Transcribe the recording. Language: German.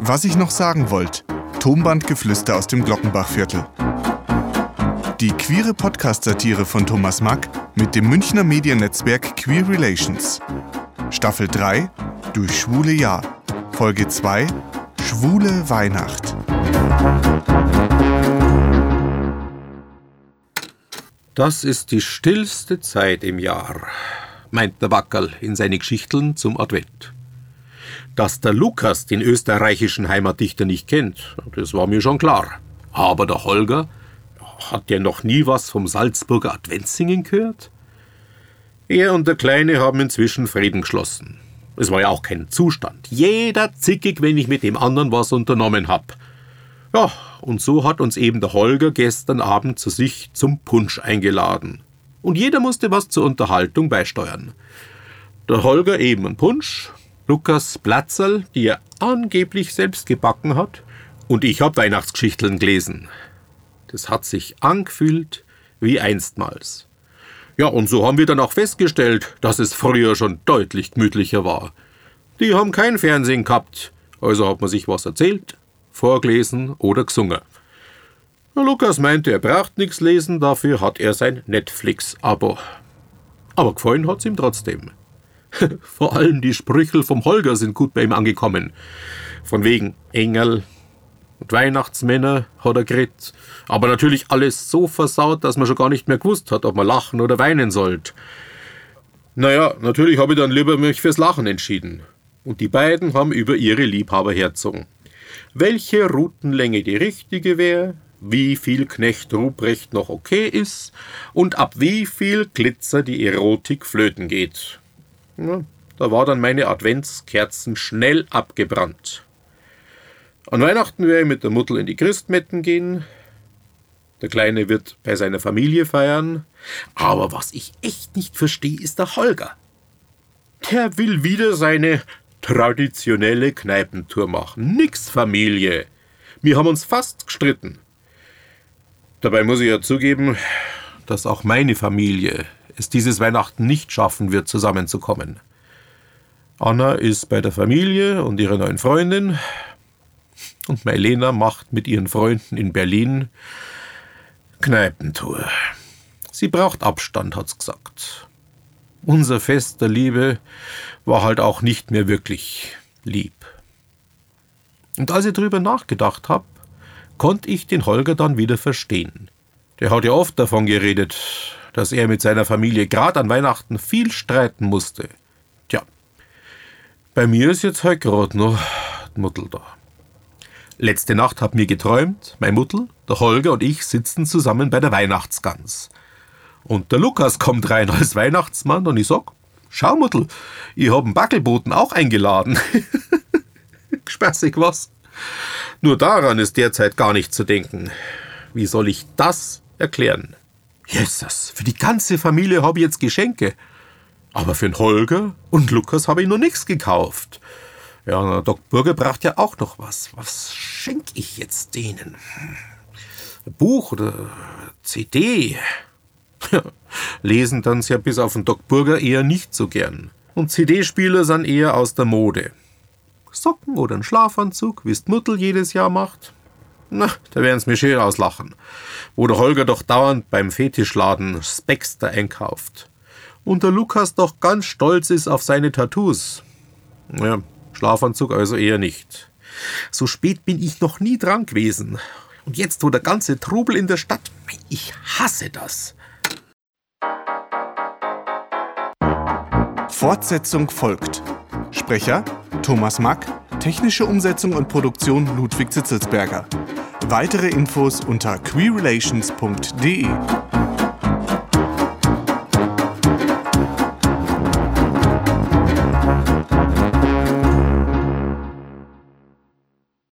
Was ich noch sagen wollte. Tonbandgeflüster aus dem Glockenbachviertel. Die queere Podcast-Satire von Thomas Mack mit dem Münchner Mediennetzwerk Queer Relations. Staffel 3 Durch schwule Jahr. Folge 2 Schwule Weihnacht. Das ist die stillste Zeit im Jahr, meint der Wackerl in seine Geschichteln zum Advent. Dass der Lukas den österreichischen Heimatdichter nicht kennt, das war mir schon klar. Aber der Holger, hat der noch nie was vom Salzburger Adventssingen gehört? Er und der Kleine haben inzwischen Frieden geschlossen. Es war ja auch kein Zustand. Jeder zickig, wenn ich mit dem anderen was unternommen hab. Ja, und so hat uns eben der Holger gestern Abend zu sich zum Punsch eingeladen. Und jeder musste was zur Unterhaltung beisteuern. Der Holger eben ein Punsch, Lukas Platzerl, die er angeblich selbst gebacken hat, und ich hab Weihnachtsgeschichteln gelesen. Das hat sich angefühlt wie einstmals. Ja, und so haben wir dann auch festgestellt, dass es früher schon deutlich gemütlicher war. Die haben kein Fernsehen gehabt, also hat man sich was erzählt, vorgelesen oder gesungen. Lukas meinte, er braucht nichts lesen, dafür hat er sein Netflix-Abo. Aber gefallen hat's ihm trotzdem. Vor allem die Sprüchel vom Holger sind gut bei ihm angekommen. Von wegen Engel und Weihnachtsmänner hat er geredet. Aber natürlich alles so versaut, dass man schon gar nicht mehr gewusst hat, ob man lachen oder weinen sollte. Naja, natürlich habe ich dann lieber mich fürs Lachen entschieden. Und die beiden haben über ihre Liebhaber herzogen welche Routenlänge die richtige wäre, wie viel Knecht Ruprecht noch okay ist und ab wie viel Glitzer die Erotik flöten geht. Ja, da war dann meine Adventskerzen schnell abgebrannt. An Weihnachten werde ich mit der Mutter in die Christmetten gehen. Der Kleine wird bei seiner Familie feiern. Aber was ich echt nicht verstehe, ist der Holger. Der will wieder seine traditionelle Kneipentour machen. Nix Familie. Wir haben uns fast gestritten. Dabei muss ich ja zugeben, dass auch meine Familie es dieses Weihnachten nicht schaffen wird, zusammenzukommen. Anna ist bei der Familie und ihrer neuen Freundin und Mailena macht mit ihren Freunden in Berlin Kneipentour. Sie braucht Abstand, hat's gesagt. Unser Fest der Liebe war halt auch nicht mehr wirklich lieb. Und als ich drüber nachgedacht hab, konnte ich den Holger dann wieder verstehen. Der hat ja oft davon geredet, dass er mit seiner Familie gerade an Weihnachten viel streiten musste. Tja, bei mir ist jetzt halt gerade noch die Mutter da. Letzte Nacht hab mir geträumt, mein Muttel, der Holger und ich sitzen zusammen bei der Weihnachtsgans. Und der Lukas kommt rein als Weihnachtsmann und ich sag, Schau, Mutter, ich hab einen Backelboten auch eingeladen. Spaßig was? Nur daran ist derzeit gar nicht zu denken. Wie soll ich das erklären? Jesus, für die ganze Familie habe ich jetzt Geschenke. Aber für den Holger und Lukas habe ich noch nichts gekauft. Ja, Doc Burger braucht ja auch noch was. Was schenke ich jetzt denen? Ein Buch oder CD? Lesen dann ja bis auf den Doc Burger eher nicht so gern. Und CD-Spieler sind eher aus der Mode. Socken oder ein Schlafanzug, wie's Muttel jedes Jahr macht? Na, da werden's mir schön auslachen. Wo der Holger doch dauernd beim Fetischladen Spexter einkauft. Und der Lukas doch ganz stolz ist auf seine Tattoos. Ja, Schlafanzug also eher nicht. So spät bin ich noch nie dran gewesen. Und jetzt, wo der ganze Trubel in der Stadt, ich hasse das. Fortsetzung folgt. Sprecher Thomas Mack, technische Umsetzung und Produktion Ludwig Zitzelsberger. Weitere Infos unter queerrelations.de.